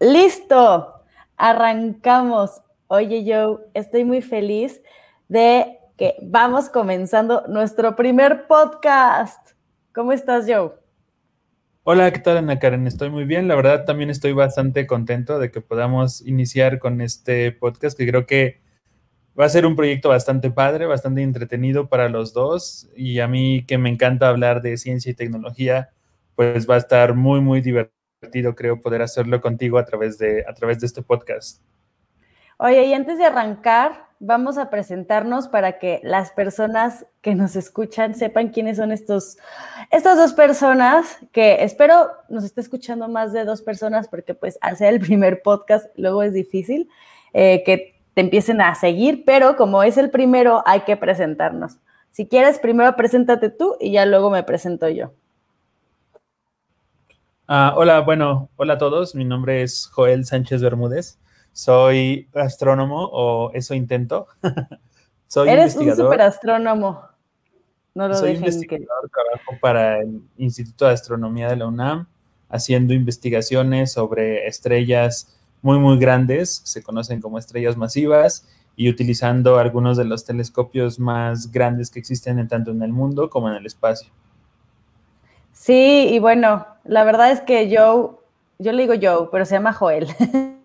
Listo, arrancamos. Oye, Joe, estoy muy feliz de que vamos comenzando nuestro primer podcast. ¿Cómo estás, Joe? Hola, ¿qué tal, Ana Karen? Estoy muy bien. La verdad, también estoy bastante contento de que podamos iniciar con este podcast, que creo que va a ser un proyecto bastante padre, bastante entretenido para los dos. Y a mí, que me encanta hablar de ciencia y tecnología, pues va a estar muy, muy divertido creo, poder hacerlo contigo a través de, a través de este podcast. Oye, y antes de arrancar, vamos a presentarnos para que las personas que nos escuchan sepan quiénes son estos, estas dos personas, que espero nos esté escuchando más de dos personas, porque pues hacer el primer podcast luego es difícil eh, que te empiecen a seguir, pero como es el primero, hay que presentarnos. Si quieres, primero preséntate tú y ya luego me presento yo. Ah, hola, bueno, hola a todos. Mi nombre es Joel Sánchez Bermúdez. Soy astrónomo, o eso intento. Soy Eres un superastrónomo. No lo Soy investigador, trabajo para el Instituto de Astronomía de la UNAM, haciendo investigaciones sobre estrellas muy, muy grandes, se conocen como estrellas masivas, y utilizando algunos de los telescopios más grandes que existen tanto en el mundo como en el espacio. Sí, y bueno, la verdad es que Joe, yo le digo Joe, pero se llama Joel.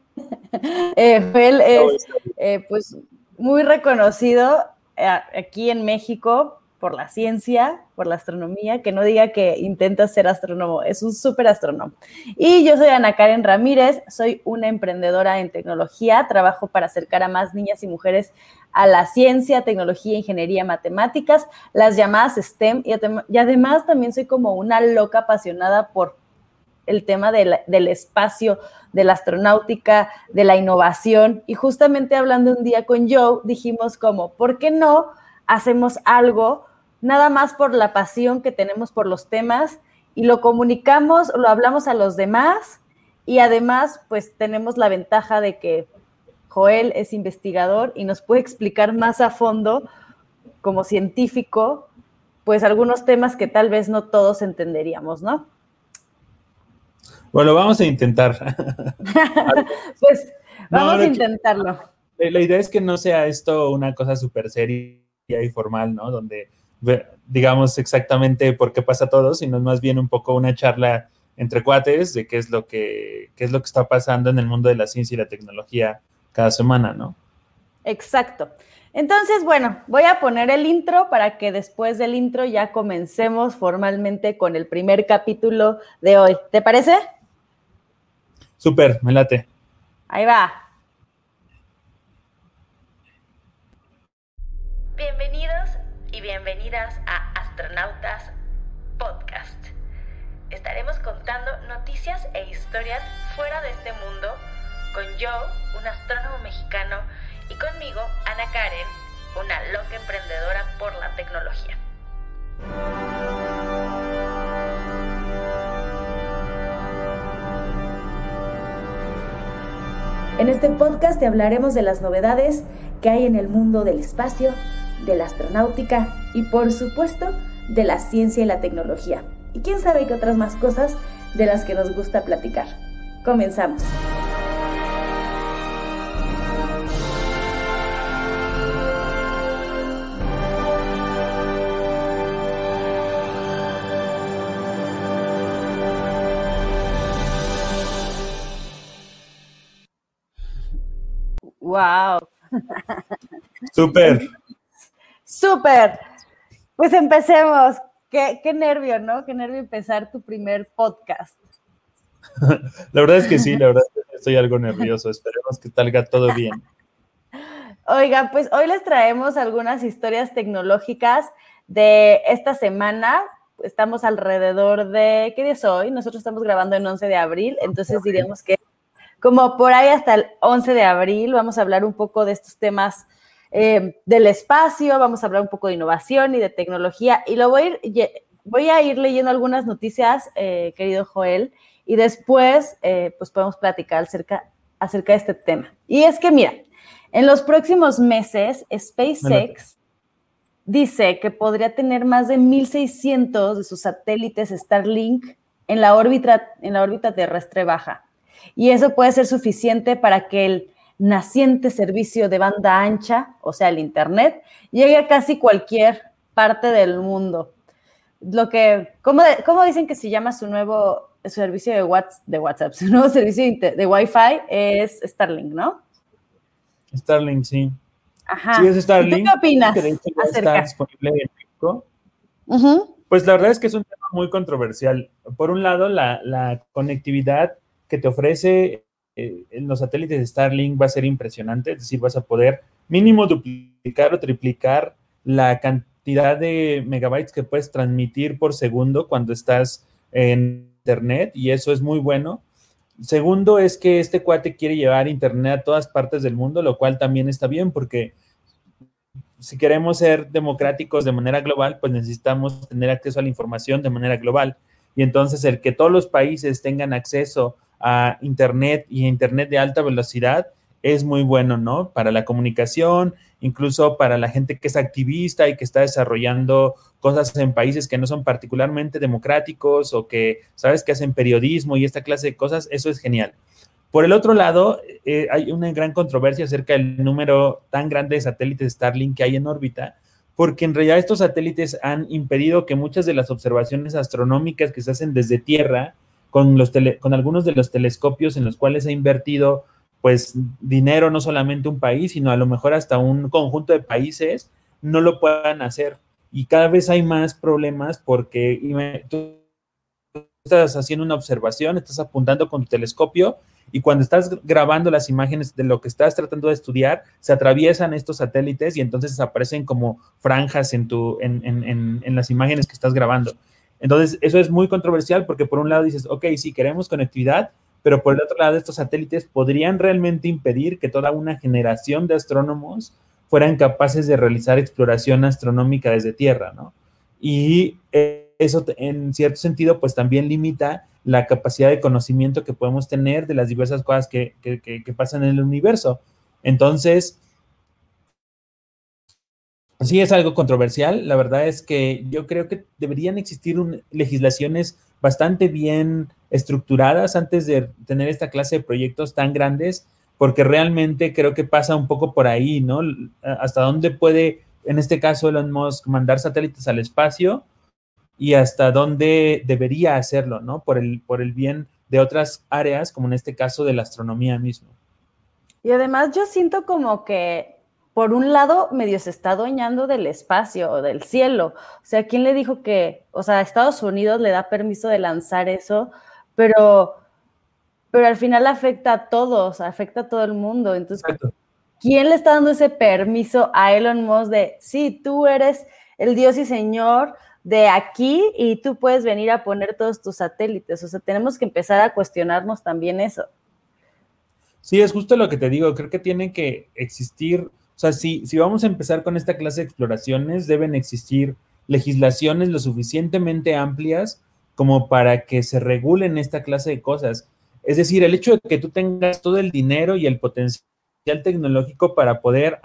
Eh, Joel es eh, pues muy reconocido eh, aquí en México por la ciencia, por la astronomía, que no diga que intenta ser astrónomo, es un súper astrónomo. Y yo soy Ana Karen Ramírez, soy una emprendedora en tecnología, trabajo para acercar a más niñas y mujeres a la ciencia, tecnología, ingeniería, matemáticas, las llamadas STEM, y, además también soy como una loca apasionada por el tema del espacio, de la astronáutica, de la innovación. Y justamente hablando un día con Joe, dijimos como, ¿por qué no hacemos algo nada más por la pasión que tenemos por los temas y lo comunicamos, lo hablamos a los demás y además pues tenemos la ventaja de que Joel es investigador y nos puede explicar más a fondo, como científico, pues algunos temas que tal vez no todos entenderíamos, ¿no? Bueno, vamos a intentar. pues vamos a intentarlo. La idea es que no sea esto una cosa súper seria y formal, ¿no? Donde digamos exactamente por qué pasa todo, sino más bien un poco una charla entre cuates de qué es lo que, qué es lo que está pasando en el mundo de la ciencia y la tecnología cada semana, ¿no? Exacto. Entonces, bueno, voy a poner el intro para que después del intro ya comencemos formalmente con el primer capítulo de hoy. ¿Te parece? Súper, me late. Ahí va. Bienvenidos y bienvenidas a Astronautas Podcast. Estaremos contando noticias e historias fuera de este mundo con Joe, un astrónomo mexicano, y conmigo, Ana Karen, una loca emprendedora por la tecnología. En este podcast te hablaremos de las novedades que hay en el mundo del espacio, de la astronáutica y por supuesto de la ciencia y la tecnología. Y quién sabe qué otras más cosas de las que nos gusta platicar. Comenzamos. Wow. Súper. Súper. Pues empecemos. Qué, qué nervio, ¿no? Qué nervio empezar tu primer podcast. La verdad es que sí, la verdad es que estoy algo nervioso. Esperemos que salga todo bien. Oiga, pues hoy les traemos algunas historias tecnológicas de esta semana. Estamos alrededor de, ¿qué día es hoy? Nosotros estamos grabando en 11 de abril, entonces diríamos que como por ahí hasta el 11 de abril vamos a hablar un poco de estos temas eh, del espacio, vamos a hablar un poco de innovación y de tecnología y lo voy a ir, voy a ir leyendo algunas noticias, eh, querido Joel, y después eh, pues podemos platicar acerca, acerca de este tema. Y es que mira, en los próximos meses SpaceX dice que podría tener más de 1.600 de sus satélites Starlink en la órbita, en la órbita terrestre baja. Y eso puede ser suficiente para que el naciente servicio de banda ancha, o sea, el Internet, llegue a casi cualquier parte del mundo. Lo que, ¿cómo, dicen que se llama su nuevo servicio de WhatsApp, de WhatsApp, su nuevo servicio de Wi-Fi es Starlink, ¿no? Starlink, sí. Ajá. Sí, es Starlink. ¿Qué opinas Está disponible en México. Pues la verdad es que es un tema muy controversial. Por un lado, la, conectividad que te ofrece eh, en los satélites de Starlink va a ser impresionante, es decir, vas a poder mínimo duplicar o triplicar la cantidad de megabytes que puedes transmitir por segundo cuando estás en Internet y eso es muy bueno. Segundo es que este cuate quiere llevar Internet a todas partes del mundo, lo cual también está bien porque si queremos ser democráticos de manera global, pues necesitamos tener acceso a la información de manera global. Y entonces el que todos los países tengan acceso a Internet y a Internet de alta velocidad es muy bueno, ¿no? Para la comunicación, incluso para la gente que es activista y que está desarrollando cosas en países que no son particularmente democráticos o que, sabes, que hacen periodismo y esta clase de cosas, eso es genial. Por el otro lado, eh, hay una gran controversia acerca del número tan grande de satélites Starlink que hay en órbita, porque en realidad estos satélites han impedido que muchas de las observaciones astronómicas que se hacen desde Tierra, con, los con algunos de los telescopios en los cuales ha invertido pues dinero no solamente un país, sino a lo mejor hasta un conjunto de países, no lo puedan hacer. Y cada vez hay más problemas porque tú estás haciendo una observación, estás apuntando con tu telescopio y cuando estás grabando las imágenes de lo que estás tratando de estudiar, se atraviesan estos satélites y entonces aparecen como franjas en, tu, en, en, en, las imágenes que estás grabando. Entonces, eso es muy controversial porque por un lado dices, ok, sí, queremos conectividad, pero por el otro lado, estos satélites podrían realmente impedir que toda una generación de astrónomos fueran capaces de realizar exploración astronómica desde Tierra, ¿no? Y eso en cierto sentido, pues también limita la capacidad de conocimiento que podemos tener de las diversas cosas que, pasan en el universo. Entonces, sí es algo controversial. La verdad es que yo creo que deberían existir legislaciones bastante bien estructuradas antes de tener esta clase de proyectos tan grandes, porque realmente creo que pasa un poco por ahí, ¿no? Hasta dónde puede, en este caso, Elon Musk mandar satélites al espacio y hasta dónde debería hacerlo, ¿no? Por el, por el bien de otras áreas, como en este caso de la astronomía mismo. Y además yo siento como que, por un lado, medio se está adueñando del espacio o del cielo. O sea, ¿quién le dijo que, o sea, Estados Unidos le da permiso de lanzar eso, pero, pero al final afecta a todos, afecta a todo el mundo. Entonces, ¿quién le está dando ese permiso a Elon Musk de, sí, tú eres el Dios y Señor de aquí y tú puedes venir a poner todos tus satélites. O sea, tenemos que empezar a cuestionarnos también eso. Sí, es justo lo que te digo. Creo que tiene que existir, o sea, si, si vamos a empezar con esta clase de exploraciones, deben existir legislaciones lo suficientemente amplias como para que se regulen esta clase de cosas. Es decir, el hecho de que tú tengas todo el dinero y el potencial tecnológico para poder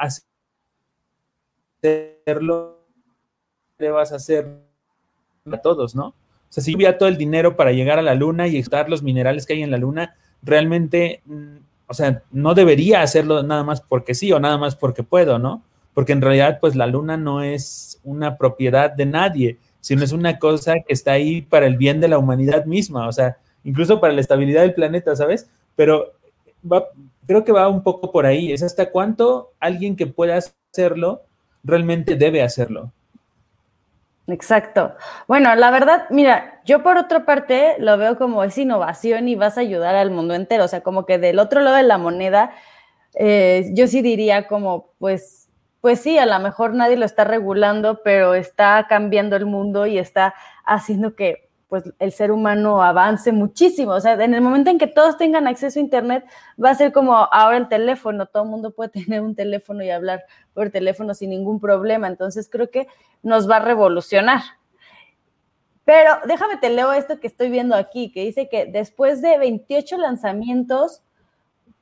hacerlo, le vas a hacer a todos, ¿no? O sea, si hubiera todo el dinero para llegar a la luna y extraer los minerales que hay en la luna, realmente, mm, o sea, no debería hacerlo nada más porque sí o nada más porque puedo, ¿no? Porque en realidad, pues la luna no es una propiedad de nadie, sino es una cosa que está ahí para el bien de la humanidad misma, o sea, incluso para la estabilidad del planeta, ¿sabes? Pero creo que va un poco por ahí, es hasta cuánto alguien que pueda hacerlo realmente debe hacerlo. Exacto. Bueno, la verdad, mira, yo por otra parte lo veo como es innovación y vas a ayudar al mundo entero. O sea, como que del otro lado de la moneda, eh, yo sí diría como, pues, pues sí, a lo mejor nadie lo está regulando, pero está cambiando el mundo y está haciendo que pues el ser humano avance muchísimo. O sea, en el momento en que todos tengan acceso a Internet, va a ser como ahora el teléfono, todo el mundo puede tener un teléfono y hablar por teléfono sin ningún problema. Entonces creo que nos va a revolucionar. Pero déjame te leo esto que estoy viendo aquí, que dice que después de 28 lanzamientos,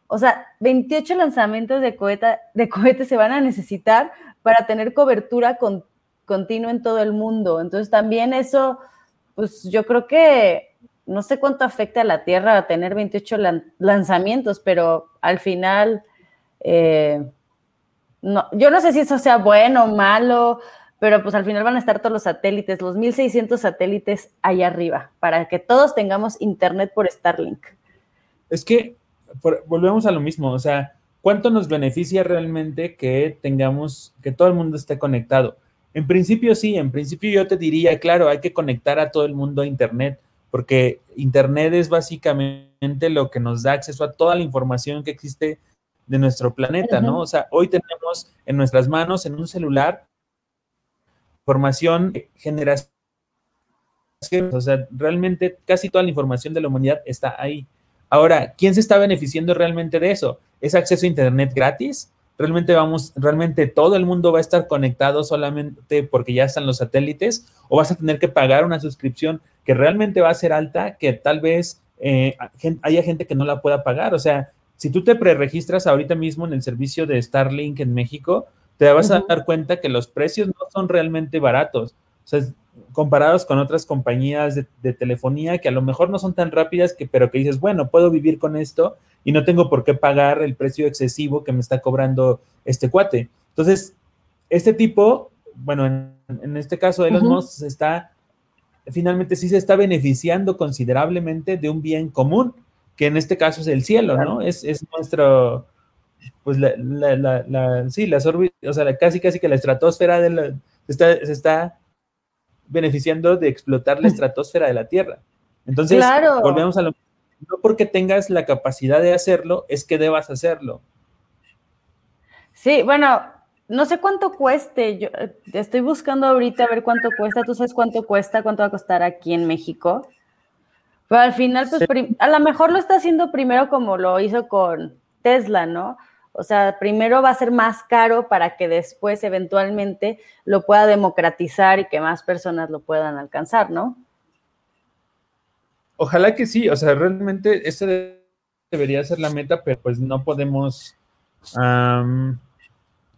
o sea, 28 lanzamientos de, de cohetes se van a necesitar para tener cobertura continua en todo el mundo. Entonces también eso pues yo creo que no sé cuánto afecta a la Tierra a tener 28 lanzamientos, pero al final, eh, no, yo no sé si eso sea bueno o malo, pero pues al final van a estar todos los satélites, los 1600 satélites ahí arriba, para que todos tengamos internet por Starlink. Es que volvemos a lo mismo, o sea, ¿cuánto nos beneficia realmente que tengamos, que todo el mundo esté conectado? En principio sí, en principio yo te diría, claro, hay que conectar a todo el mundo a Internet, porque Internet es básicamente lo que nos da acceso a toda la información que existe de nuestro planeta, ¿no? O sea, hoy tenemos en nuestras manos, en un celular, información generación, o sea, realmente casi toda la información de la humanidad está ahí. Ahora, ¿quién se está beneficiando realmente de eso? ¿Es acceso a Internet gratis? ¿Realmente vamos, realmente todo el mundo va a estar conectado solamente porque ya están los satélites? ¿O vas a tener que pagar una suscripción que realmente va a ser alta, que tal vez eh, haya gente que no la pueda pagar? O sea, si tú te preregistras ahorita mismo en el servicio de Starlink en México, te vas a dar cuenta que los precios no son realmente baratos. O sea, comparados con otras compañías de, telefonía que a lo mejor no son tan rápidas, que, pero que dices, bueno, puedo vivir con esto y no tengo por qué pagar el precio excesivo que me está cobrando este cuate. Entonces, este tipo, bueno, en, este caso Elon uh Musk está, finalmente sí se está beneficiando considerablemente de un bien común, que en este caso es el cielo, ¿no? Es, es nuestro, pues la, la, la, sí, las órbitas, o sea, casi casi que la estratosfera de la, se, está, beneficiando de explotar la estratosfera de la Tierra. Entonces, volvemos a lo no porque tengas la capacidad de hacerlo, es que debas hacerlo. Sí, bueno, no sé cuánto cueste. Yo eh, estoy buscando ahorita a ver cuánto cuesta. ¿Tú sabes cuánto cuesta? ¿Cuánto va a costar aquí en México? Pero al final, pues a lo mejor lo está haciendo primero como lo hizo con Tesla, ¿no? O sea, primero va a ser más caro para que después eventualmente lo pueda democratizar y que más personas lo puedan alcanzar, ¿no? Ojalá que sí, o sea, realmente esa debería ser la meta, pero pues no podemos, no,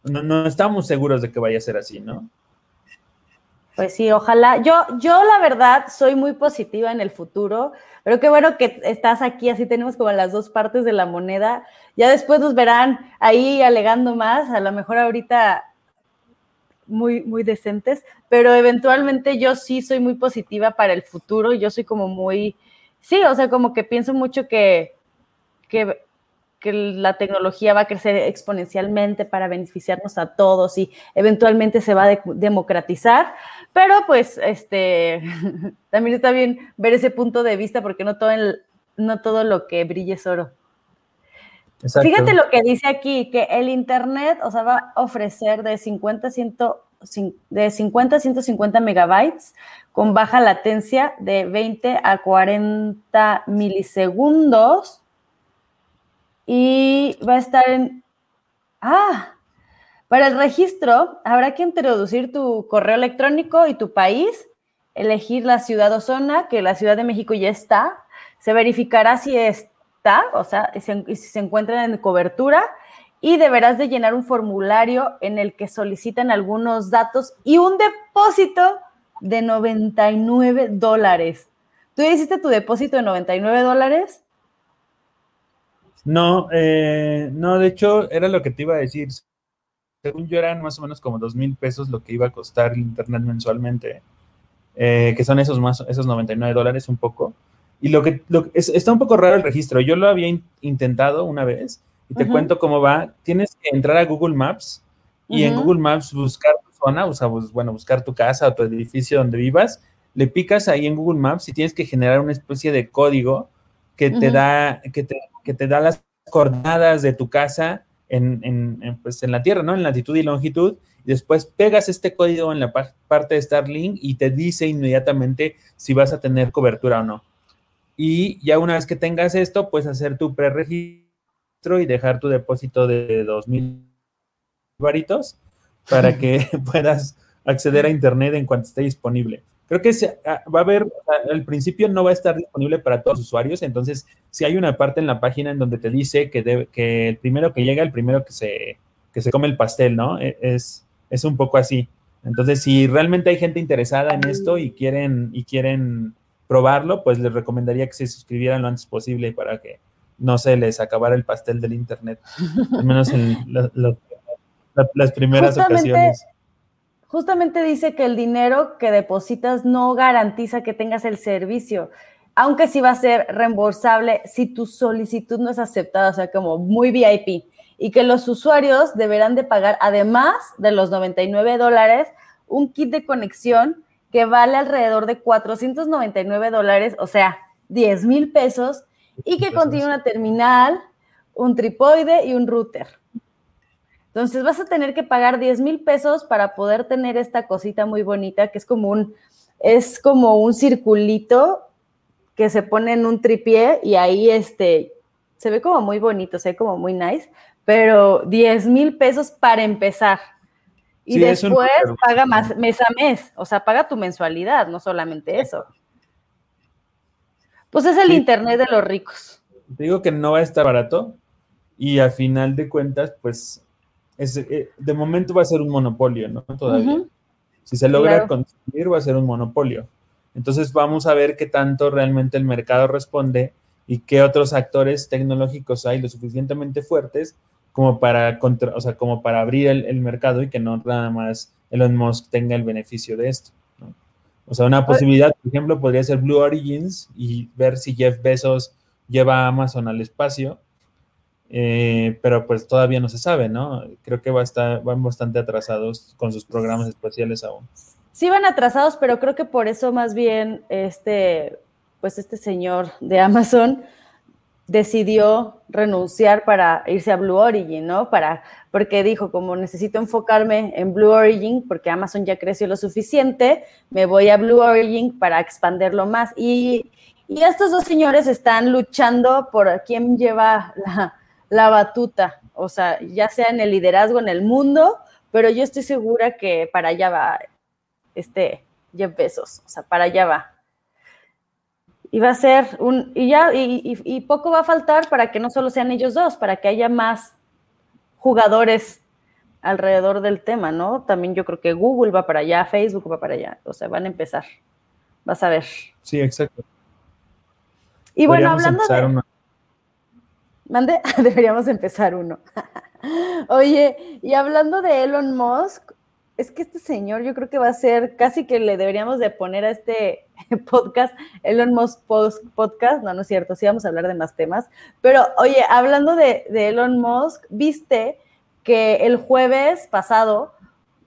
no estamos seguros de que vaya a ser así, ¿no? Pues sí, ojalá. Yo, yo la verdad soy muy positiva en el futuro, pero qué bueno que estás aquí, así tenemos como las dos partes de la moneda. Ya después nos verán ahí alegando más, a lo mejor ahorita muy, muy decentes, pero eventualmente yo sí soy muy positiva para el futuro, yo soy como muy, sí, o sea, como que pienso mucho que, que, la tecnología va a crecer exponencialmente para beneficiarnos a todos y eventualmente se va a democratizar, pero pues este, también está bien ver ese punto de vista porque no todo, no todo lo que brille es oro. Fíjate lo que dice aquí, que el Internet, o sea, va a ofrecer de 50 a 100, de 50 a 150 megabytes con baja latencia de 20 a 40 milisegundos y va a estar en... Ah, para el registro habrá que introducir tu correo electrónico y tu país, elegir la ciudad o zona, que la Ciudad de México ya está, se verificará si está, o sea, si se encuentra en cobertura y deberás de llenar un formulario en el que solicitan algunos datos y un depósito de 99 dólares. ¿Tú hiciste tu depósito de 99 dólares? No, eh, no, de hecho era lo que te iba a decir. Según yo eran más o menos como dos mil pesos lo que iba a costar el internet mensualmente, eh, que son esos más, esos 99 dólares un poco. Y lo que, está un poco raro el registro. Yo lo había intentado una vez y te cuento cómo va. Tienes que entrar a Google Maps y en Google Maps buscar tu zona, o sea, bueno, buscar tu casa o tu edificio donde vivas. Le picas ahí en Google Maps y tienes que generar una especie de código que te da, que te, que te da las coordenadas de tu casa en, en, pues, en la Tierra, ¿no? En latitud y longitud. Y después pegas este código en la parte de Starlink y te dice inmediatamente si vas a tener cobertura o no. Y ya una vez que tengas esto, puedes hacer tu preregistro y dejar tu depósito de dos mil varitos para que puedas acceder a Internet en cuanto esté disponible. Creo que ah, va a haber, al principio no va a estar disponible para todos los usuarios, entonces si hay una parte en la página en donde te dice que, que el primero que llega, el primero que se, que se come el pastel, ¿no? E, es, es un poco así. Entonces, si realmente hay gente interesada en esto y quieren, y quieren probarlo, pues les recomendaría que se suscribieran lo antes posible para que no se les acabara el pastel del internet, al menos en las primeras ocasiones. Justamente dice que el dinero que depositas no garantiza que tengas el servicio, aunque sí va a ser reembolsable si tu solicitud no es aceptada, o sea, como muy VIP, y que los usuarios deberán de pagar, además de los 99 dólares, un kit de conexión que vale alrededor de 499 dólares, o sea, 10 mil pesos, y que contiene una terminal, un tripoide y un router. Entonces vas a tener que pagar 10 mil pesos para poder tener esta cosita muy bonita que es como un, es como un circulito que se pone en un tripié y ahí este, se ve como muy bonito, se ve como muy nice, pero 10 mil pesos para empezar. Y después paga más mes a mes, o sea, paga tu mensualidad, no solamente eso. Pues es el internet de los ricos. Te digo que no va a estar barato y a final de cuentas, pues, es, eh, de momento va a ser un monopolio, ¿no? Todavía. Si se logra conseguir, va a ser un monopolio. Entonces vamos a ver qué tanto realmente el mercado responde y qué otros actores tecnológicos hay lo suficientemente fuertes como para, contra, o sea, como para abrir el, mercado y que no nada más Elon Musk tenga el beneficio de esto. O sea, una posibilidad, por ejemplo, podría ser Blue Origins y ver si Jeff Bezos lleva a Amazon al espacio, eh, pero pues todavía no se sabe, ¿no? Creo que va a estar, van bastante atrasados con sus programas espaciales aún. Sí van atrasados, pero creo que por eso más bien este, pues este señor de Amazon decidió renunciar para irse a Blue Origin, ¿no? Para, porque dijo, como necesito enfocarme en Blue Origin, porque Amazon ya creció lo suficiente, me voy a Blue Origin para expanderlo más. Y, estos dos señores están luchando por quién lleva la, la batuta, o sea, ya sea en el liderazgo en el mundo, pero yo estoy segura que para allá va este Jeff Bezos, o sea, para allá va y va a ser un, y ya, y, poco va a faltar para que no solo sean ellos dos, para que haya más jugadores alrededor del tema, ¿no? También yo creo que Google va para allá, Facebook va para allá, o sea, van a empezar. Vas a ver. Sí, exacto. Y bueno, hablando de... Mande, deberíamos empezar uno. Oye, y hablando de Elon Musk, es que este señor yo creo que va a ser, casi que le deberíamos de poner a este podcast, Elon Musk Podcast, no, no es cierto, sí vamos a hablar de más temas, pero oye, hablando de, Elon Musk, viste que el jueves pasado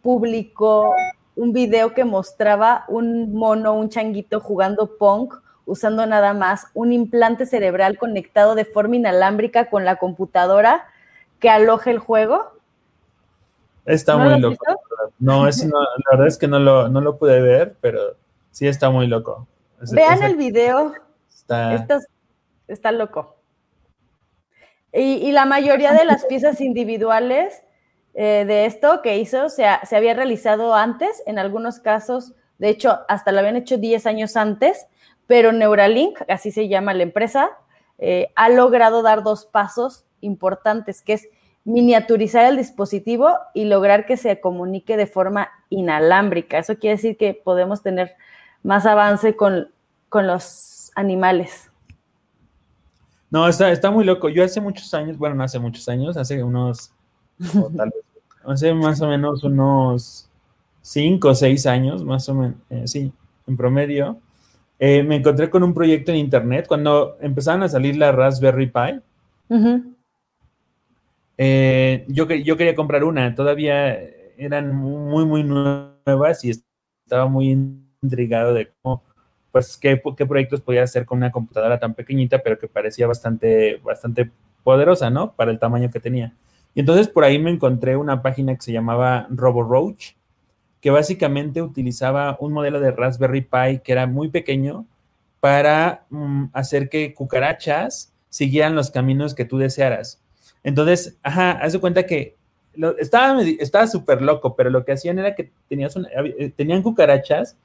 publicó un video que mostraba un mono, un changuito jugando punk usando nada más un implante cerebral conectado de forma inalámbrica con la computadora que aloja el juego. Está muy loco. No, es, la verdad es que no lo, no lo pude ver, pero sí está muy loco. Vean el video. Está... está loco. Y, la mayoría de las piezas individuales eh, de esto que hizo se, se, había realizado antes, en algunos casos, de hecho, hasta lo habían hecho 10 años antes, pero Neuralink, así se llama la empresa, eh, ha logrado dar dos pasos importantes, que es miniaturizar el dispositivo y lograr que se comunique de forma inalámbrica. Eso quiere decir que podemos tener más avance con, los animales. No, está, está muy loco. Yo hace muchos años, bueno, no hace muchos años, hace unos, tal vez, hace más o menos unos cinco o seis años, más o menos, eh, sí, en promedio, eh, me encontré con un proyecto en internet cuando empezaron a salir la Raspberry Pi. Eh, yo, yo quería comprar una, todavía eran muy, muy nuevas y estaba muy intrigado de cómo, pues, qué, qué proyectos podía hacer con una computadora tan pequeñita, pero que parecía bastante, bastante poderosa, ¿no? Para el tamaño que tenía. Y entonces por ahí me encontré una página que se llamaba RoboRoach, que básicamente utilizaba un modelo de Raspberry Pi que era muy pequeño para mm, hacer que cucarachas siguieran los caminos que tú desearas. Entonces, ajá, haz de cuenta que estaba súper loco, pero lo que hacían era que tenías eh, tenían cucarachas,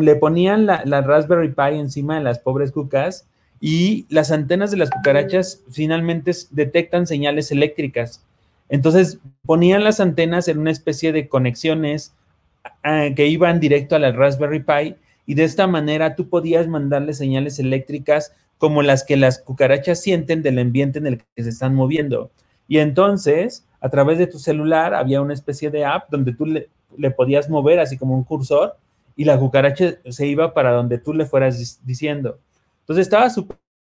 le ponían la, Raspberry Pi encima de las pobres cucas y las antenas de las cucarachas finalmente detectan señales eléctricas. Entonces ponían las antenas en una especie de conexiones que iban directo a la Raspberry Pi y de esta manera tú podías mandarle señales eléctricas como las que las cucarachas sienten del ambiente en el que se están moviendo. Y entonces, a través de tu celular había una especie de app donde tú le, le podías mover así como un cursor y la cucaracha se iba para donde tú le fueras diciendo. Entonces estaba súper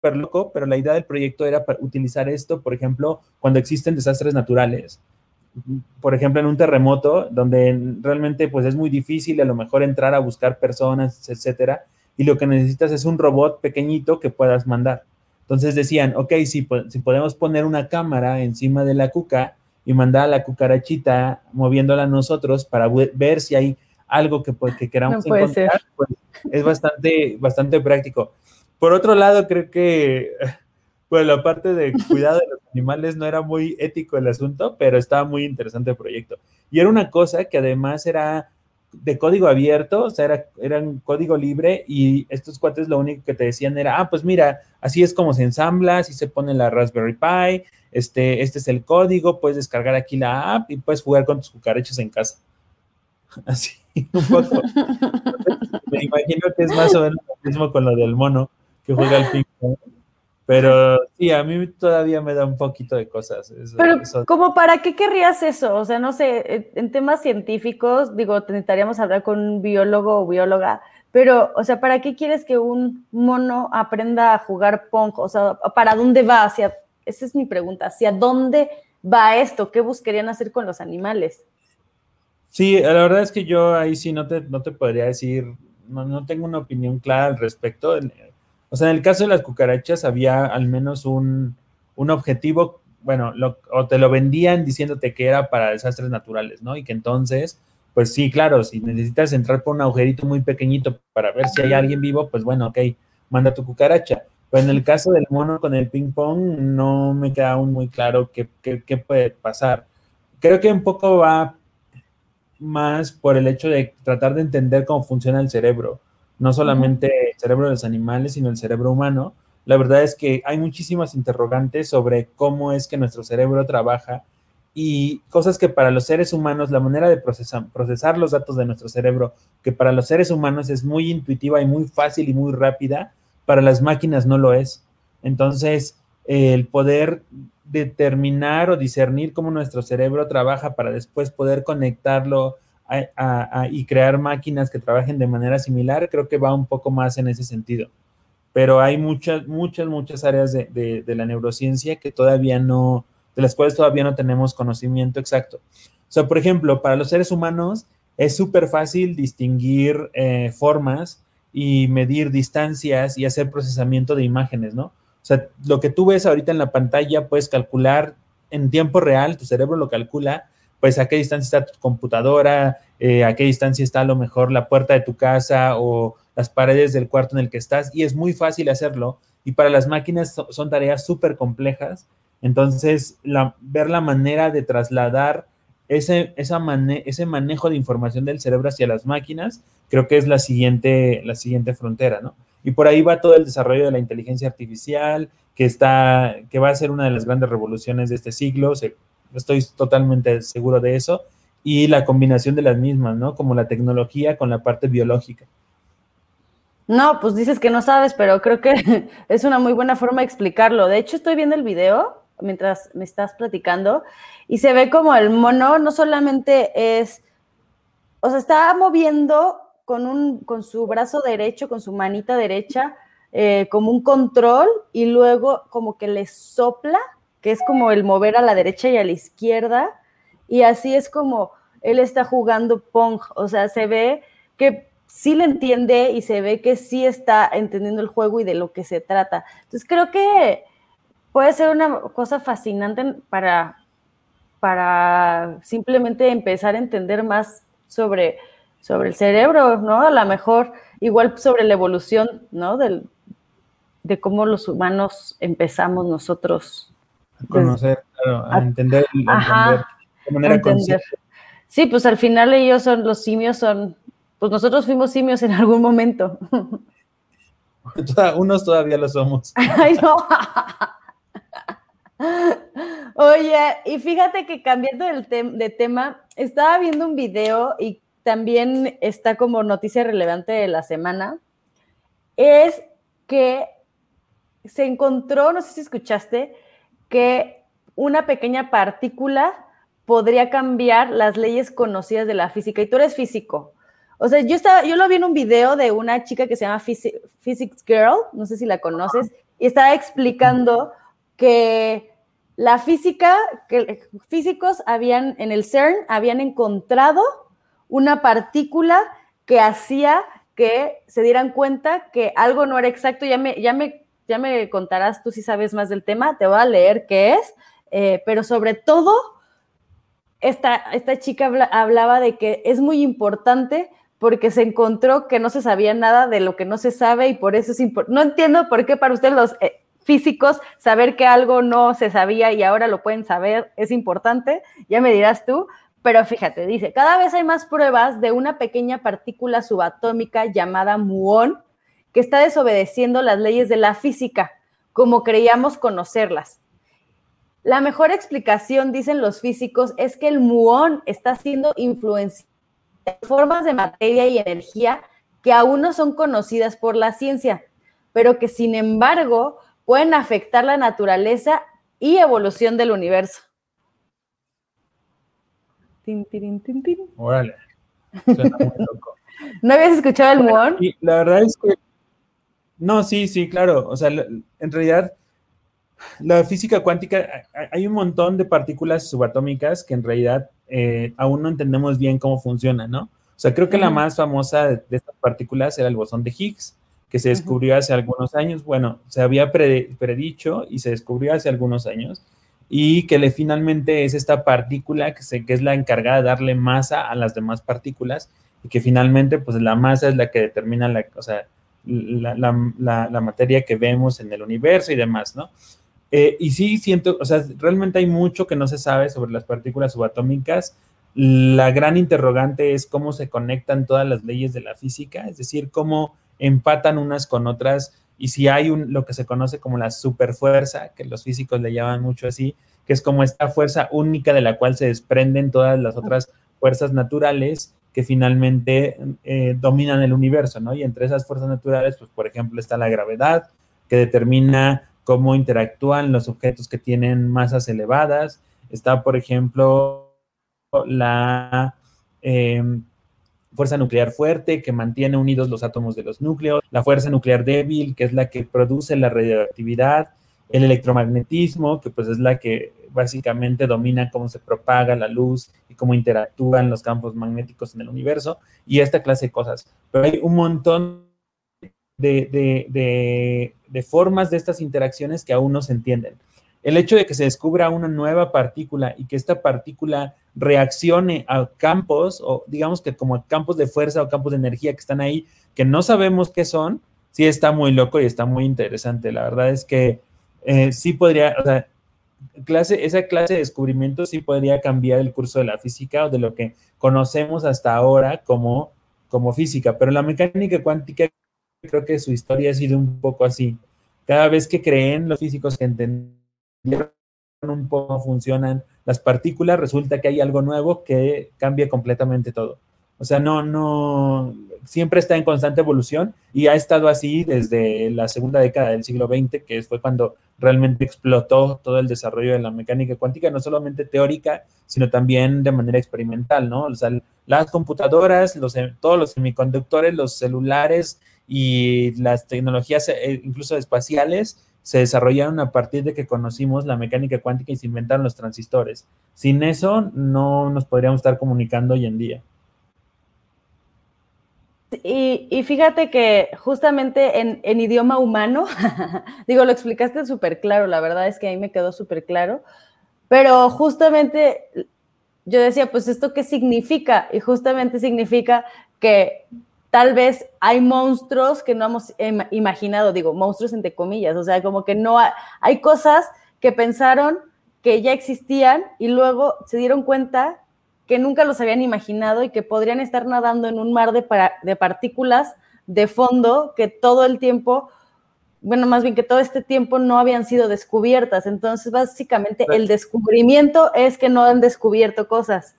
loco, pero la idea del proyecto era utilizar esto, por ejemplo, cuando existen desastres naturales. Por ejemplo, en un terremoto, donde realmente pues es muy difícil a lo mejor entrar a buscar personas, etcétera, y lo que necesitas es un robot pequeñito que puedas mandar. Entonces decían, ok, si, si podemos poner una cámara encima de la cuca y mandar a la cucarachita moviéndola nosotros para ver si hay algo que, pues, que queramos encontrar, pues, es bastante, bastante práctico. Por otro lado, creo que pues la parte de cuidado de los animales no era muy ético el asunto, pero estaba muy interesante el proyecto. Y era una cosa que además era de código abierto, o sea, era, era un código libre y estos cuates lo único que te decían era, ah, pues mira, así es como se ensambla, así se pone la Raspberry Pi, este, este es el código, puedes descargar aquí la app y puedes jugar con tus cucarachas en casa. Así, un poco. Me imagino que es más o menos lo mismo con lo del mono que juega al ping pong. Pero sí, a mí todavía me da un poquito de cosas. Pero, ¿como para qué querrías eso? O sea, no sé, en temas científicos, digo, necesitaríamos hablar con un biólogo o bióloga, pero, o sea, ¿para qué quieres que un mono aprenda a jugar pong? O sea, ¿para dónde va? Hacia, esa es mi pregunta, ¿hacia dónde va esto? ¿Qué buscarían hacer con los animales? Sí, la verdad es que yo ahí sí no te, no te podría decir, no, no tengo una opinión clara al respecto. O sea, en el caso de las cucarachas había al menos un, un objetivo, bueno, o te lo vendían diciéndote que era para desastres naturales, ¿no? Y que entonces, pues sí, claro, si necesitas entrar por un agujerito muy pequeñito para ver si hay alguien vivo, pues bueno, ok, manda tu cucaracha. Pero en el caso del mono con el ping pong, no me queda aún muy claro qué, qué, qué puede pasar. Creo que un poco va más por el hecho de tratar de entender cómo funciona el cerebro, no solamente el cerebro de los animales, sino el cerebro humano. La verdad es que hay muchísimas interrogantes sobre cómo es que nuestro cerebro trabaja y cosas que para los seres humanos, la manera de procesar, procesar los datos de nuestro cerebro, que para los seres humanos es muy intuitiva y muy fácil y muy rápida, para las máquinas no lo es. Entonces, el poder determinar o discernir cómo nuestro cerebro trabaja para después poder conectarlo y crear máquinas que trabajen de manera similar, creo que va un poco más en ese sentido. Pero hay muchas, muchas, muchas áreas de, la neurociencia que todavía no, de las cuales todavía no tenemos conocimiento exacto. O sea, por ejemplo, para los seres humanos es súper fácil distinguir eh, formas y medir distancias y hacer procesamiento de imágenes, ¿no? O sea, lo que tú ves ahorita en la pantalla, puedes calcular en tiempo real, tu cerebro lo calcula, pues a qué distancia está tu computadora, eh, a qué distancia está a lo mejor la puerta de tu casa o las paredes del cuarto en el que estás, y es muy fácil hacerlo. Y para las máquinas son tareas súper complejas. Entonces, ver la manera de trasladar ese, esa ese manejo de información del cerebro hacia las máquinas, creo que es la siguiente, la siguiente frontera, ¿no? Y por ahí va todo el desarrollo de la inteligencia artificial, que, está, que va a ser una de las grandes revoluciones de este siglo, estoy totalmente seguro de eso, y la combinación de las mismas, ¿no? Como la tecnología con la parte biológica. No, pues dices que no sabes, pero creo que es una muy buena forma de explicarlo. De hecho, estoy viendo el video mientras me estás platicando y se ve como el mono no solamente es, o sea, está moviendo con, un, con su brazo derecho, con su manita derecha, eh, como un control y luego como que le sopla, que es como el mover a la derecha y a la izquierda, y así es como él está jugando Pong, o sea, se ve que sí le entiende y se ve que sí está entendiendo el juego y de lo que se trata. Entonces creo que puede ser una cosa fascinante para, para simplemente empezar a entender más sobre sobre el cerebro, ¿no? A lo mejor igual sobre la evolución, ¿no? Del, de cómo los humanos empezamos nosotros. A conocer, claro, a, entender, a entender de manera Sí, pues al final ellos son, los simios son, pues nosotros fuimos simios en algún momento. Unos todavía lo somos. Ay, no. Oye, y fíjate que cambiando de tema, estaba viendo un video y también está como noticia relevante de la semana, es que se encontró, no sé si escuchaste, que una pequeña partícula podría cambiar las leyes conocidas de la física. Y tú eres físico. O sea, yo, estaba, yo lo vi en un video de una chica que se llama Physics Girl, no sé si la conoces, y estaba explicando que la física, que físicos habían en el CERN, habían encontrado una partícula que hacía que se dieran cuenta que algo no era exacto. Ya me, ya me, ya me contarás tú si sabes más del tema, te voy a leer qué es, eh, pero sobre todo, esta, esta chica hablaba de que es muy importante porque se encontró que no se sabía nada de lo que no se sabe y por eso es importante. No entiendo por qué para ustedes los eh, físicos saber que algo no se sabía y ahora lo pueden saber es importante, ya me dirás tú, pero fíjate, dice, cada vez hay más pruebas de una pequeña partícula subatómica llamada muón que está desobedeciendo las leyes de la física, como creíamos conocerlas. La mejor explicación, dicen los físicos, es que el muón está siendo influenciado por formas de materia y energía que aún no son conocidas por la ciencia, pero que sin embargo pueden afectar la naturaleza y evolución del universo. Órale. ¿No habías escuchado el muón? La verdad es que. No, sí, sí, claro. O sea, en realidad, la física cuántica, hay un montón de partículas subatómicas que en realidad eh, aún no entendemos bien cómo funcionan, ¿no? O sea, creo que la más famosa de, estas partículas era el bosón de Higgs, que se descubrió hace algunos años. Bueno, se había predicho y se descubrió hace algunos años y que le, finalmente es esta partícula que, se, que es la encargada de darle masa a las demás partículas y que finalmente pues la masa es la que determina la, o sea, la, la, la, materia que vemos en el universo y demás, ¿no? Eh, y sí siento, o sea, realmente hay mucho que no se sabe sobre las partículas subatómicas. La gran interrogante es cómo se conectan todas las leyes de la física, es decir, cómo empatan unas con otras y si hay un, lo que se conoce como la superfuerza, que los físicos le llaman mucho así, que es como esta fuerza única de la cual se desprenden todas las otras fuerzas naturales que finalmente eh, dominan el universo, ¿no? Y entre esas fuerzas naturales, pues por ejemplo está la gravedad, que determina cómo interactúan los objetos que tienen masas elevadas. Está, por ejemplo, la em, fuerza nuclear fuerte que mantiene unidos los átomos de los núcleos, la fuerza nuclear débil, que es la que produce la radioactividad, el electromagnetismo, que pues es la que básicamente domina cómo se propaga la luz y cómo interactúan los campos magnéticos en el universo, y esta clase de cosas. Pero hay un montón de, formas de estas interacciones que aún no se entienden. El hecho de que se descubra una nueva partícula y que esta partícula reaccione a campos, o digamos que como campos de fuerza o campos de energía que están ahí, que no sabemos qué son, sí está muy loco y está muy interesante. La verdad es que eh, sí podría, clase, esa clase de descubrimiento sí podría cambiar el curso de la física o de lo que conocemos hasta ahora como, como física, pero la mecánica cuántica creo que su historia ha sido un poco así. Cada vez que creen los físicos que entendieron un poco funcionan las partículas, resulta que hay algo nuevo que cambia completamente todo. O sea, no, no, siempre está en constante evolución y ha estado así desde la segunda década del siglo XX, que fue cuando realmente explotó todo el desarrollo de la mecánica cuántica, no solamente teórica, sino también de manera experimental, ¿no? O sea, las computadoras, los, todos los semiconductores, los celulares y las tecnologías eh, incluso espaciales se desarrollaron a partir de que conocimos la mecánica cuántica y se inventaron los transistores. Sin eso no nos podríamos estar comunicando hoy en día. Y, fíjate que justamente en, idioma humano, digo, lo explicaste súper claro, la verdad es que ahí me quedó súper claro, pero justamente yo decía, pues esto qué significa? Y justamente significa que tal vez hay monstruos que no hemos imaginado, digo, monstruos entre comillas, o sea, como que no hay, cosas que pensaron que ya existían y luego se dieron cuenta que nunca los habían imaginado y que podrían estar nadando en un mar de, de partículas de fondo que todo el tiempo, bueno, más bien que todo este tiempo no habían sido descubiertas. Entonces, básicamente, el descubrimiento es que no han descubierto cosas.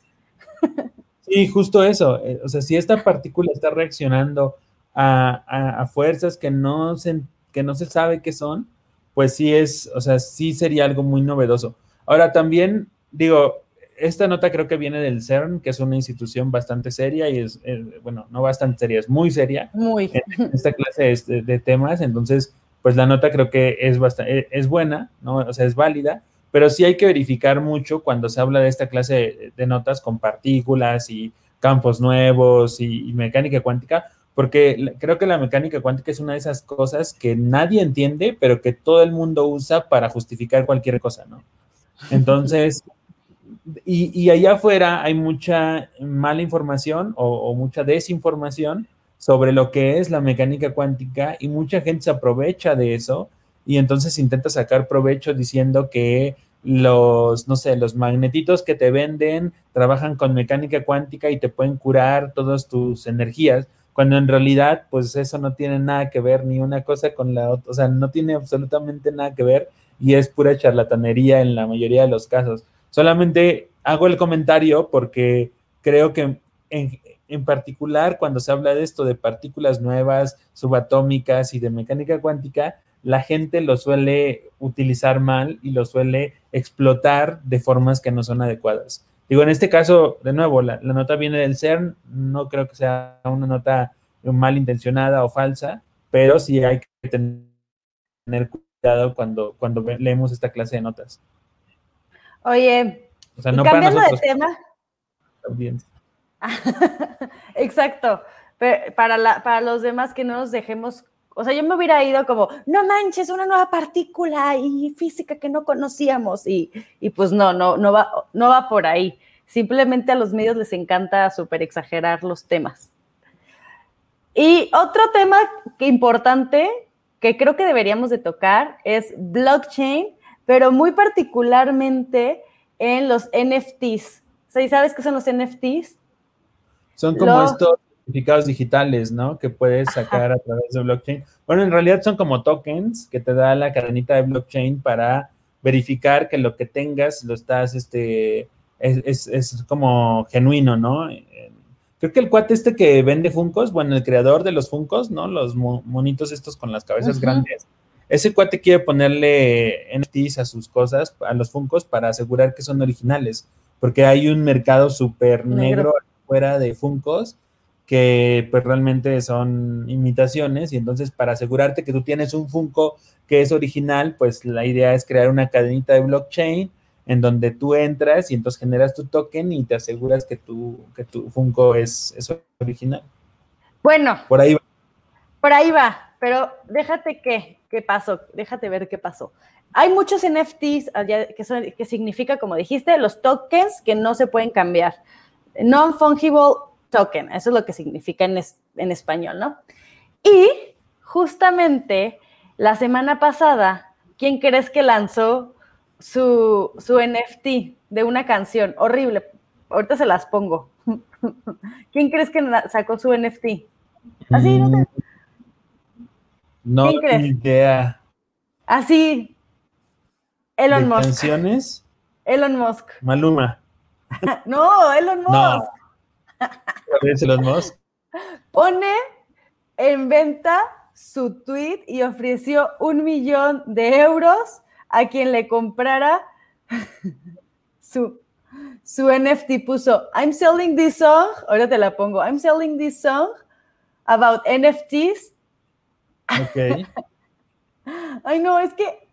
Sí, justo eso. Eh, o sea, si esta partícula está reaccionando a, fuerzas que no, se, que no se sabe qué son, pues sí es, o sea, sí sería algo muy novedoso. Ahora también, digo, esta nota creo que viene del CERN, que es una institución bastante seria y es, bueno, no bastante seria, es muy seria. Muy. En esta clase de, de, temas, entonces, pues la nota creo que es, bastante, es buena, ¿no? O sea, es válida, pero sí hay que verificar mucho cuando se habla de esta clase de, notas con partículas y campos nuevos y, mecánica cuántica, porque creo que la mecánica cuántica es una de esas cosas que nadie entiende, pero que todo el mundo usa para justificar cualquier cosa, ¿no? Entonces, y, allá afuera hay mucha mala información o, o, mucha desinformación sobre lo que es la mecánica cuántica y mucha gente se aprovecha de eso y entonces intenta sacar provecho diciendo que los, no sé, los magnetitos que te venden trabajan con mecánica cuántica y te pueden curar todas tus energías, cuando en realidad, pues eso no tiene nada que ver ni una cosa con la otra, o sea, no tiene absolutamente nada que ver y es pura charlatanería en la mayoría de los casos. Solamente hago el comentario porque creo que en, en particular cuando se habla de esto de partículas nuevas, subatómicas y de mecánica cuántica, la gente lo suele utilizar mal y lo suele explotar de formas que no son adecuadas. Digo, en este caso, de nuevo, la, nota viene del CERN, no creo que sea una nota mal intencionada o falsa, pero sí hay que tener cuidado cuando, cuando leemos esta clase de notas. Oye, cambiando de tema. Exacto. para, para los demás que no nos dejemos o sea, yo me hubiera ido como, no manches, una nueva partícula y física que no conocíamos. Y, pues no, no, no va, no va por ahí. Simplemente a los medios les encanta súper exagerar los temas. Y otro tema que importante que creo que deberíamos de tocar es blockchain, pero muy particularmente en los NFTs. ¿Sabes qué son los NFTs? Son como estos certificados digitales, ¿no? Que puedes sacar a través de blockchain. Bueno, en realidad son como tokens que te da la cadenita de blockchain para verificar que lo que tengas lo estás, este, es, es, como genuino, ¿no? Creo que el cuate este que vende Funcos, bueno, el creador de los Funcos, ¿no? Los monitos estos con las cabezas grandes. Ese cuate quiere ponerle NFTs a sus cosas, a los Funcos, para asegurar que son originales, porque hay un mercado súper negro fuera de Funcos que pues realmente son imitaciones y entonces para asegurarte que tú tienes un Funko que es original, pues la idea es crear una cadenita de blockchain en donde tú entras y entonces generas tu token y te aseguras que tu, que tu Funko es, es original. Bueno. Por ahí va. Por ahí va, pero déjate que, qué pasó, déjate ver qué pasó. Hay muchos NFTs que, son, que significa, como dijiste, los tokens que no se pueden cambiar. Non-fungible token, eso es lo que significa en, español, ¿no? Y justamente la semana pasada, ¿quién crees que lanzó su, su NFT de una canción? Horrible, ahorita se las pongo. ¿Quién crees que sacó su NFT? Así, no te... No idea. Así. Elon Musk. ¿Canciones? Elon Musk. Maluma. no, Elon Musk. Pone en venta su tweet y ofreció un millón de euros a quien le comprara su, su NFT. Puso, I'm selling this song, ahora te la pongo, I'm selling this song about NFTs. Ok. Ay, no, es que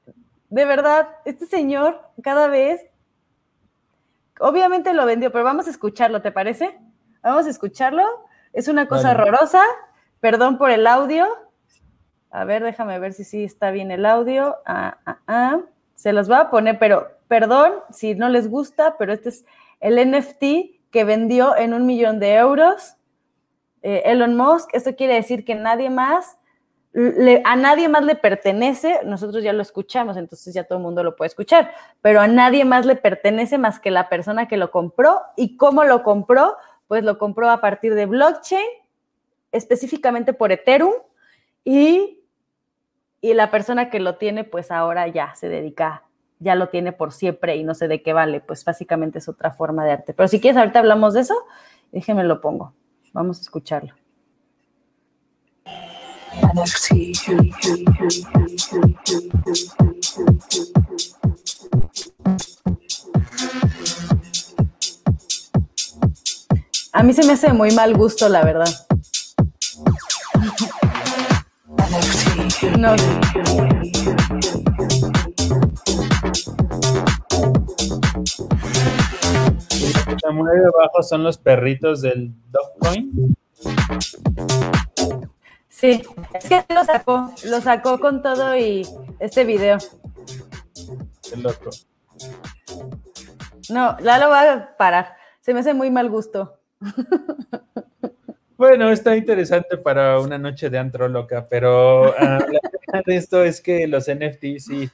de verdad, este señor cada vez, obviamente lo vendió, pero vamos a escucharlo, ¿te parece? Vamos a escucharlo. Es una cosa horrorosa. Perdón por el audio. A ver, déjame ver si sí está bien el audio. Ah, ah, ah. Se los voy a poner, pero perdón si no les gusta, pero este es el NFT que vendió en un millón de euros eh, Elon Musk. Esto quiere decir que nadie más, a nadie más le pertenece. Nosotros ya lo escuchamos, entonces ya todo el mundo lo puede escuchar, pero a nadie más le pertenece más que la persona que lo compró y cómo lo compró pues lo compró a partir de blockchain, específicamente por Ethereum, y, y la persona que lo tiene, pues ahora ya se dedica, ya lo tiene por siempre y no sé de qué vale, pues básicamente es otra forma de arte. Pero si quieres, ahorita hablamos de eso Déjenme lo pongo. Vamos a escucharlo. A mí se me hace muy mal gusto, la verdad. No. Muy abajo son los perritos del Dogcoin. Sí, es que lo sacó, lo sacó con todo y este video. Qué loco. No, ya lo va a parar. Se me hace muy mal gusto. Bueno, está interesante para una noche de antro loca, pero ah, la verdad de esto es que los NFTs sí.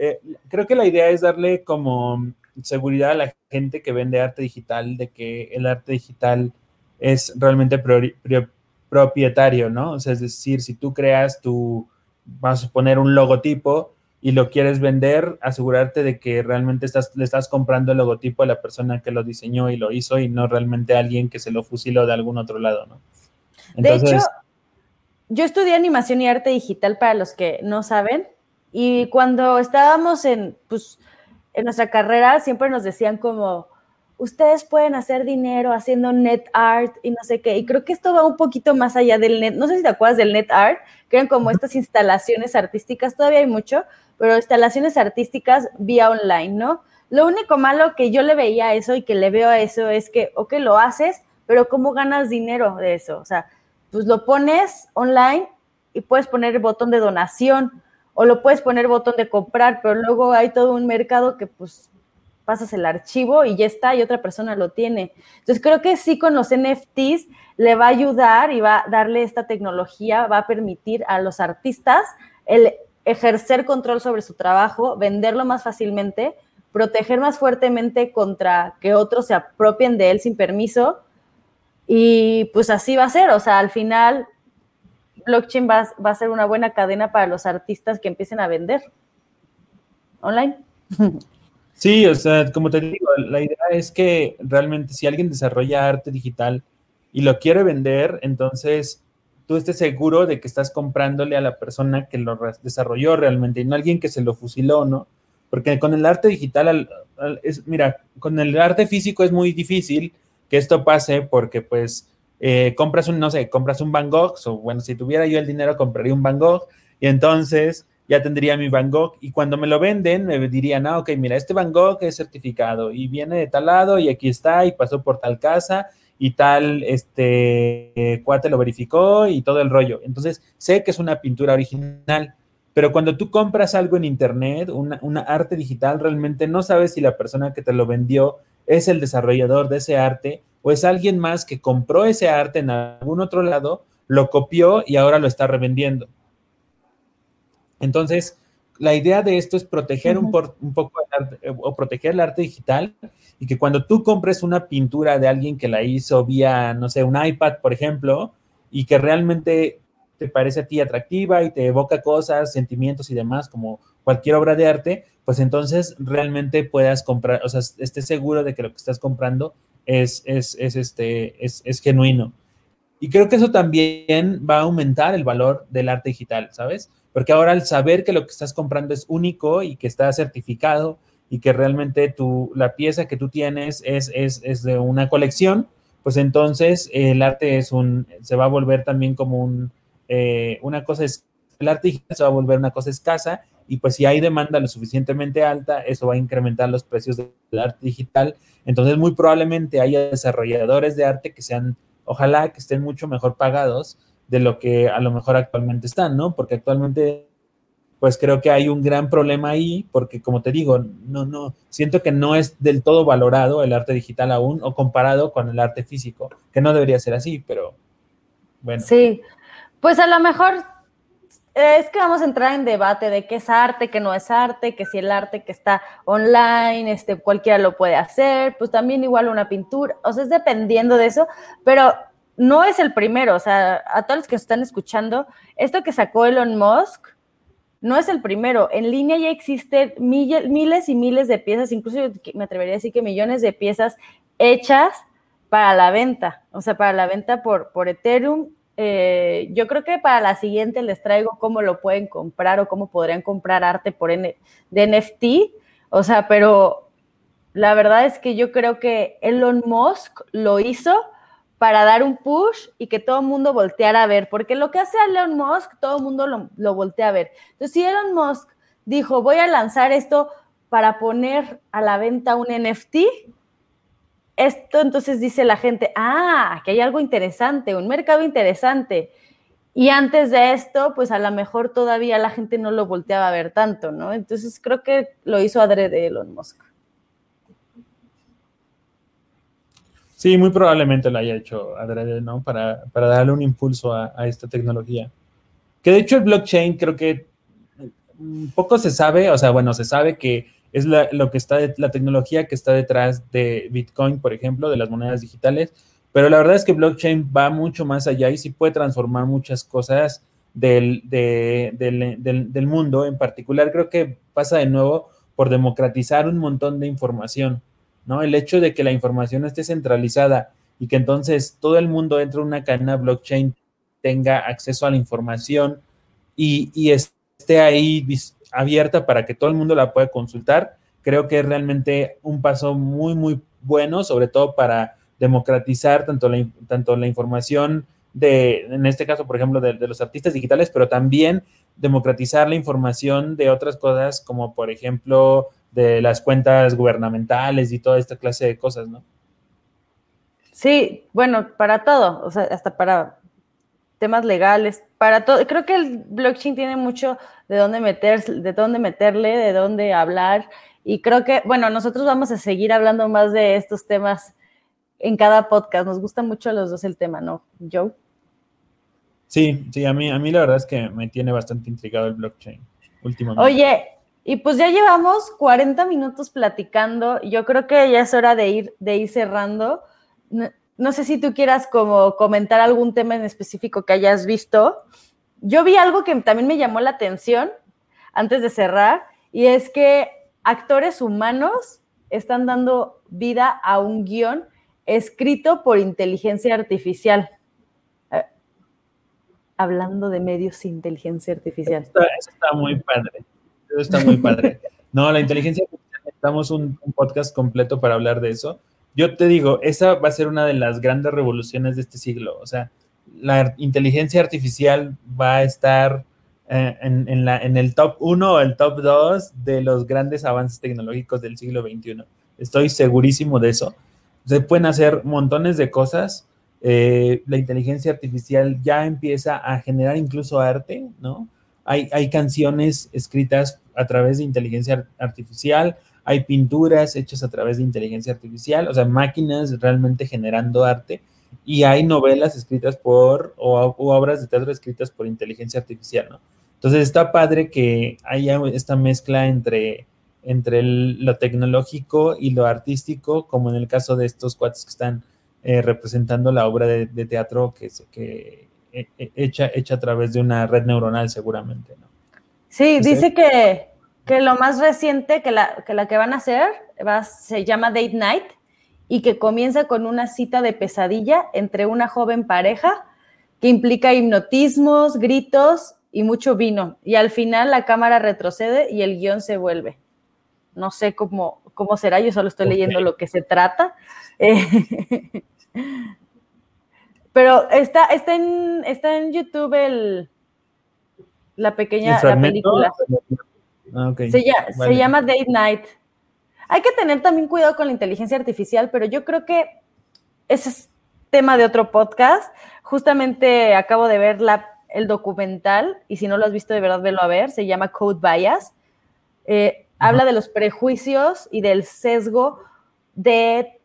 Eh, creo que la idea es darle como seguridad a la gente que vende arte digital de que el arte digital es realmente propietario, ¿no? O sea, es decir, si tú creas tu, vas a poner un logotipo y lo quieres vender, asegurarte de que realmente estás, le estás comprando el logotipo a la persona que lo diseñó y lo hizo y no realmente a alguien que se lo fusiló de algún otro lado, ¿no? de hecho, yo estudié animación y arte digital para los que no saben y cuando estábamos en, pues, en nuestra carrera siempre nos decían como, ustedes pueden hacer dinero haciendo net art y no sé qué. Y creo que esto va un poquito más allá del net. No sé si te acuerdas del net art, que eran como estas instalaciones artísticas, todavía hay mucho, pero instalaciones artísticas vía online, ¿no? Lo único malo que yo le veía a eso y que le veo a eso es que, ok, lo haces, pero ¿cómo ganas dinero de eso? O sea, pues lo pones online y puedes poner el botón de donación o lo puedes poner botón de comprar, pero luego hay todo un mercado que pues pasas el archivo y ya está, y otra persona lo tiene. Entonces creo que sí con los NFTs le va a ayudar y va a darle esta tecnología, va a permitir a los artistas el ejercer control sobre su trabajo, venderlo más fácilmente, proteger más fuertemente contra que otros se apropien de él sin permiso. Y pues así va a ser, o sea, al final blockchain va, va a ser una buena cadena para los artistas que empiecen a vender online. Sí, o sea, como te digo, la idea es que realmente si alguien desarrolla arte digital y lo quiere vender, entonces tú estés seguro de que estás comprándole a la persona que lo desarrolló realmente y no a alguien que se lo fusiló, ¿no? Porque con el arte digital, es, mira, con el arte físico es muy difícil que esto pase porque pues eh, compras un, no sé, compras un Van Gogh, o bueno, si tuviera yo el dinero compraría un Van Gogh y entonces ya tendría mi Van Gogh y cuando me lo venden me dirían, ah, ok, mira, este Van Gogh es certificado y viene de tal lado y aquí está y pasó por tal casa y tal, este, cuate lo verificó y todo el rollo. Entonces, sé que es una pintura original, pero cuando tú compras algo en internet, una, una arte digital, realmente no sabes si la persona que te lo vendió es el desarrollador de ese arte o es alguien más que compró ese arte en algún otro lado, lo copió y ahora lo está revendiendo. Entonces, la idea de esto es proteger un, poco el arte, eh, o proteger el arte digital y que cuando tú compres una pintura de alguien que la hizo vía, no sé, un iPad, por ejemplo, y que realmente te parece a ti atractiva y te evoca cosas, sentimientos y demás, como cualquier obra de arte, pues entonces realmente puedas comprar, o sea, estés seguro de que lo que estás comprando es, es, es este, es, es genuino. Y creo que eso también va a aumentar el valor del arte digital, ¿sabes? Porque ahora al saber que lo que estás comprando es único y que está certificado y que realmente tu, la pieza que tú tienes es, es, es de una colección, pues entonces el arte es un, se va a volver también como un, eh, una cosa, es, el arte se va a volver una cosa escasa y pues si hay demanda lo suficientemente alta, eso va a incrementar los precios del arte digital. Entonces muy probablemente haya desarrolladores de arte que sean, ojalá que estén mucho mejor pagados de lo que a lo mejor actualmente están, ¿no? Porque actualmente, pues creo que hay un gran problema ahí, porque como te digo, no, no, siento que no es del todo valorado el arte digital aún o comparado con el arte físico, que no debería ser así, pero bueno. Sí, pues a lo mejor es que vamos a entrar en debate de qué es arte, qué no es arte, que si el arte que está online, este, cualquiera lo puede hacer, pues también igual una pintura, o sea, es dependiendo de eso, pero no es el primero, o sea, a todos los que están escuchando, esto que sacó Elon Musk no es el primero. En línea ya existen miles y miles de piezas, incluso me atrevería a decir que millones de piezas hechas para la venta, o sea, para la venta por, por Ethereum. Eh, yo creo que para la siguiente les traigo cómo lo pueden comprar o cómo podrían comprar arte por de NFT. O sea, pero la verdad es que yo creo que Elon Musk lo hizo para dar un push y que todo el mundo volteara a ver, porque lo que hace Elon Musk, todo el mundo lo, lo voltea a ver. Entonces, si Elon Musk dijo, voy a lanzar esto para poner a la venta un NFT, esto entonces dice la gente, ah, que hay algo interesante, un mercado interesante. Y antes de esto, pues a lo mejor todavía la gente no lo volteaba a ver tanto, ¿no? Entonces creo que lo hizo adrede Elon Musk. Sí, muy probablemente lo haya hecho adrede, ¿no? Para, darle un impulso a, a, esta tecnología. Que de hecho el blockchain creo que poco se sabe, o sea, bueno, se sabe que es la, lo que está, la tecnología que está detrás de Bitcoin, por ejemplo, de las monedas digitales, pero la verdad es que blockchain va mucho más allá y sí puede transformar muchas cosas del, del, mundo. En particular, creo que pasa de nuevo por democratizar un montón de información, ¿no? El hecho de que la información esté centralizada y que entonces todo el mundo entre en una cadena blockchain tenga acceso a la información y, y esté ahí abierta para que todo el mundo la pueda consultar, creo que es realmente un paso muy, muy bueno, sobre todo para democratizar tanto la, tanto la información de, en este caso, por ejemplo, de, los artistas digitales, pero también democratizar la información de otras cosas, como por ejemplo de las cuentas gubernamentales y toda esta clase de cosas, ¿no? Sí, bueno, para todo, o sea, hasta para temas legales, para todo. Creo que el blockchain tiene mucho de dónde meter, de dónde meterle, de dónde hablar. Y creo que, bueno, nosotros vamos a seguir hablando más de estos temas en cada podcast. Nos gusta mucho a los dos el tema, ¿no, Joe? Sí, sí, a mí, a mí la verdad es que me tiene bastante intrigado el blockchain últimamente. Oye, y pues ya llevamos 40 minutos platicando. Yo creo que ya es hora de ir, de ir cerrando no sé si tú quieras como comentar algún tema en específico que hayas visto. Yo vi algo que también me llamó la atención antes de cerrar y es que actores humanos están dando vida a un guion escrito por inteligencia artificial. Eh, hablando de medios inteligencia artificial. Está, muy padre. Eso está muy padre. No, la inteligencia artificial, necesitamos un podcast completo para hablar de eso yo te digo, esa va a ser una de las grandes revoluciones de este siglo. O sea, la inteligencia artificial va a estar eh, en, la, en, el top 1 o el top 2 de los grandes avances tecnológicos del siglo XXI. Estoy segurísimo de eso. Se pueden hacer montones de cosas. Eh, la inteligencia artificial ya empieza a generar incluso arte, ¿no? Hay, canciones escritas a través de inteligencia artificial, hay pinturas hechas a través de inteligencia artificial, o sea, máquinas realmente generando arte, y hay novelas escritas por, o, obras de teatro escritas por inteligencia artificial, ¿no? Entonces está padre que haya esta mezcla entre, entre lo tecnológico y lo artístico, como en el caso de estos cuates que están eh, representando la obra de, teatro que, que hecha, hecha a través de una red neuronal seguramente, ¿no? Sí, dice que, que lo más reciente que la que, la que van a hacer va, se llama Date Night y que comienza con una cita de pesadilla entre una joven pareja que implica hipnotismos, gritos y mucho vino. Y al final la cámara retrocede y el guion se vuelve. No sé cómo, cómo será, yo solo estoy leyendo lo que se trata. pero está, está, en, está en YouTube el, la pequeña la película. Ah, se, llama, Date Night. Hay que tener también cuidado con la inteligencia artificial, pero yo creo que ese es tema de otro podcast. Justamente acabo de ver el documental y si no lo has visto de verdad, velo a ver. Se llama Code Bias. Eh, habla de los prejuicios y del sesgo de,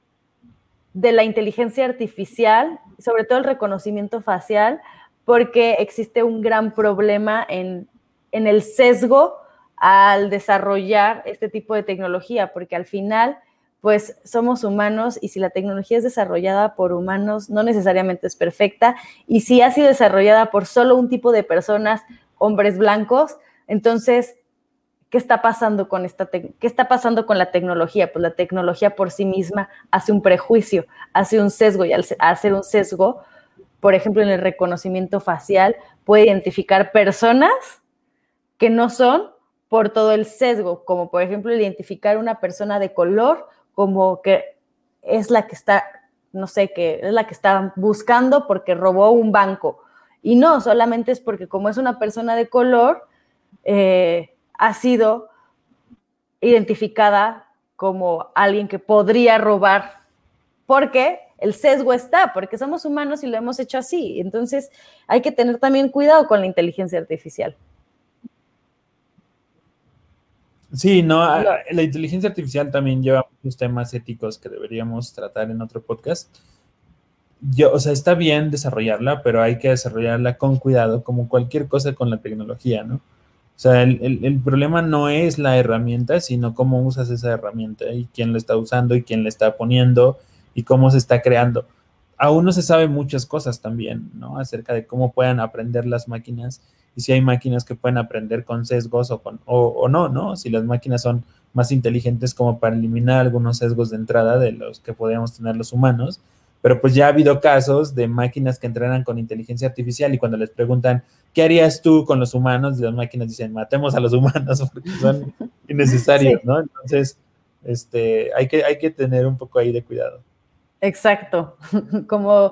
de la inteligencia artificial, sobre todo el reconocimiento facial, porque existe un gran problema en, en el sesgo al desarrollar este tipo de tecnología, porque al final, pues somos humanos y si la tecnología es desarrollada por humanos, no necesariamente es perfecta, y si ha sido desarrollada por solo un tipo de personas, hombres blancos, entonces, ¿qué está pasando con esta qué está pasando con la tecnología? Pues la tecnología por sí misma hace un prejuicio, hace un sesgo y al hacer un sesgo, por ejemplo, en el reconocimiento facial puede identificar personas que no son por todo el sesgo, como por ejemplo identificar una persona de color como que es la que está, no sé, que es la que está buscando porque robó un banco. Y no, solamente es porque como es una persona de color, eh, ha sido identificada como alguien que podría robar, porque el sesgo está, porque somos humanos y lo hemos hecho así. Entonces hay que tener también cuidado con la inteligencia artificial. Sí, no, la inteligencia artificial también lleva muchos temas éticos que deberíamos tratar en otro podcast. Yo, o sea, está bien desarrollarla, pero hay que desarrollarla con cuidado, como cualquier cosa con la tecnología, ¿no? O sea, el, problema no es la herramienta, sino cómo usas esa herramienta y quién la está usando y quién la está poniendo y cómo se está creando. Aún no se sabe muchas cosas también, ¿no? Acerca de cómo puedan aprender las máquinas y si hay máquinas que pueden aprender con sesgos o, con, o, no, ¿no? Si las máquinas son más inteligentes como para eliminar algunos sesgos de entrada de los que podríamos tener los humanos. Pero pues ya ha habido casos de máquinas que entrenan con inteligencia artificial y cuando les preguntan, ¿qué harías tú con los humanos? Las máquinas dicen, matemos a los humanos porque son innecesarios, ¿no? Entonces, este, hay, que, hay que tener un poco ahí de cuidado. Exacto, como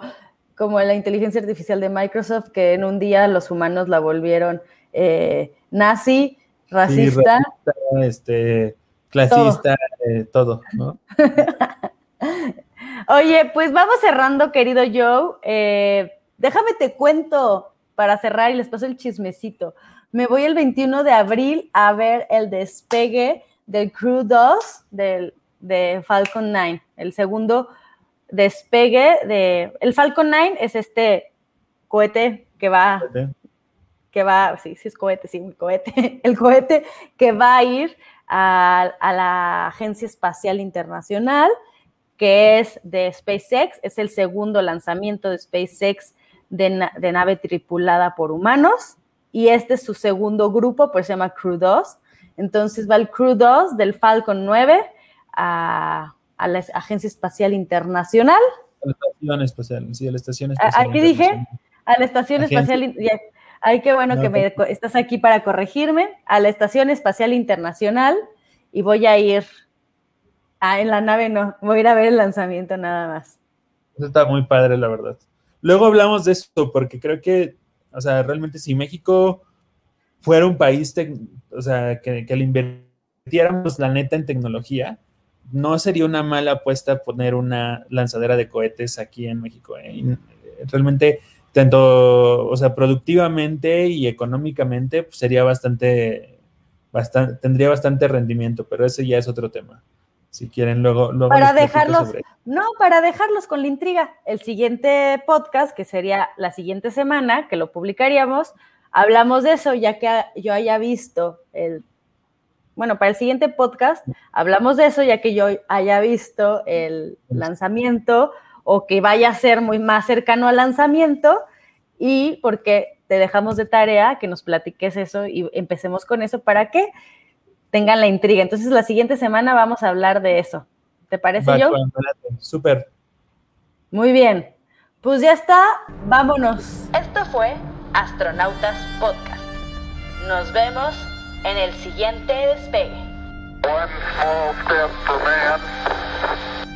como la inteligencia artificial de Microsoft, que en un día los humanos la volvieron eh, nazi, racista. este, clasista, todo, eh, ¿no? Oye, pues vamos cerrando, querido Joe. Eh, déjame te cuento para cerrar y les paso el chismecito. Me voy el 21 de abril a ver el despegue del Crew 2 del, de Falcon 9, el segundo despegue de... El Falcon 9 es este cohete que va... Que va, sí, sí es cohete, sí, un cohete. El cohete que va a ir a, la Agencia Espacial Internacional, que es de SpaceX, es el segundo lanzamiento de SpaceX de, de, nave tripulada por humanos y este es su segundo grupo, pues se llama Crew 2. Entonces va el Crew 2 del Falcon 9 a, a la Agencia Espacial Internacional. A la Estación Espacial, sí, a la Estación Espacial. Aquí dije, a la Estación Espacial. Ay, qué bueno que me, estás aquí para corregirme. A la Estación Espacial Internacional y voy a ir. Ah, en la nave no, voy a ir a ver el lanzamiento nada más. Eso está muy padre, la verdad. Luego hablamos de esto, porque creo que, o sea, realmente si México fuera un país, o sea, que, le invirtiéramos la neta en tecnología, no sería una mala apuesta poner una lanzadera de cohetes aquí en México. ¿eh? Realmente, tanto, o sea, productivamente y económicamente, pues, sería bastante, bastante, tendría bastante rendimiento, pero ese ya es otro tema. Si quieren, luego... para dejarlos, no, para dejarlos con la intriga. El siguiente podcast, que sería la siguiente semana, que lo publicaríamos, hablamos de eso, ya que yo haya visto el bueno, para el siguiente podcast hablamos de eso, ya que yo haya visto el lanzamiento o que vaya a ser muy más cercano al lanzamiento y porque te dejamos de tarea que nos platiques eso y empecemos con eso para que tengan la intriga. Entonces, la siguiente semana vamos a hablar de eso. ¿Te parece, yo? Súper. Muy bien. Pues ya está, vámonos. Esto fue Astronautas Podcast. Nos vemos en el siguiente despegue. One small step for man.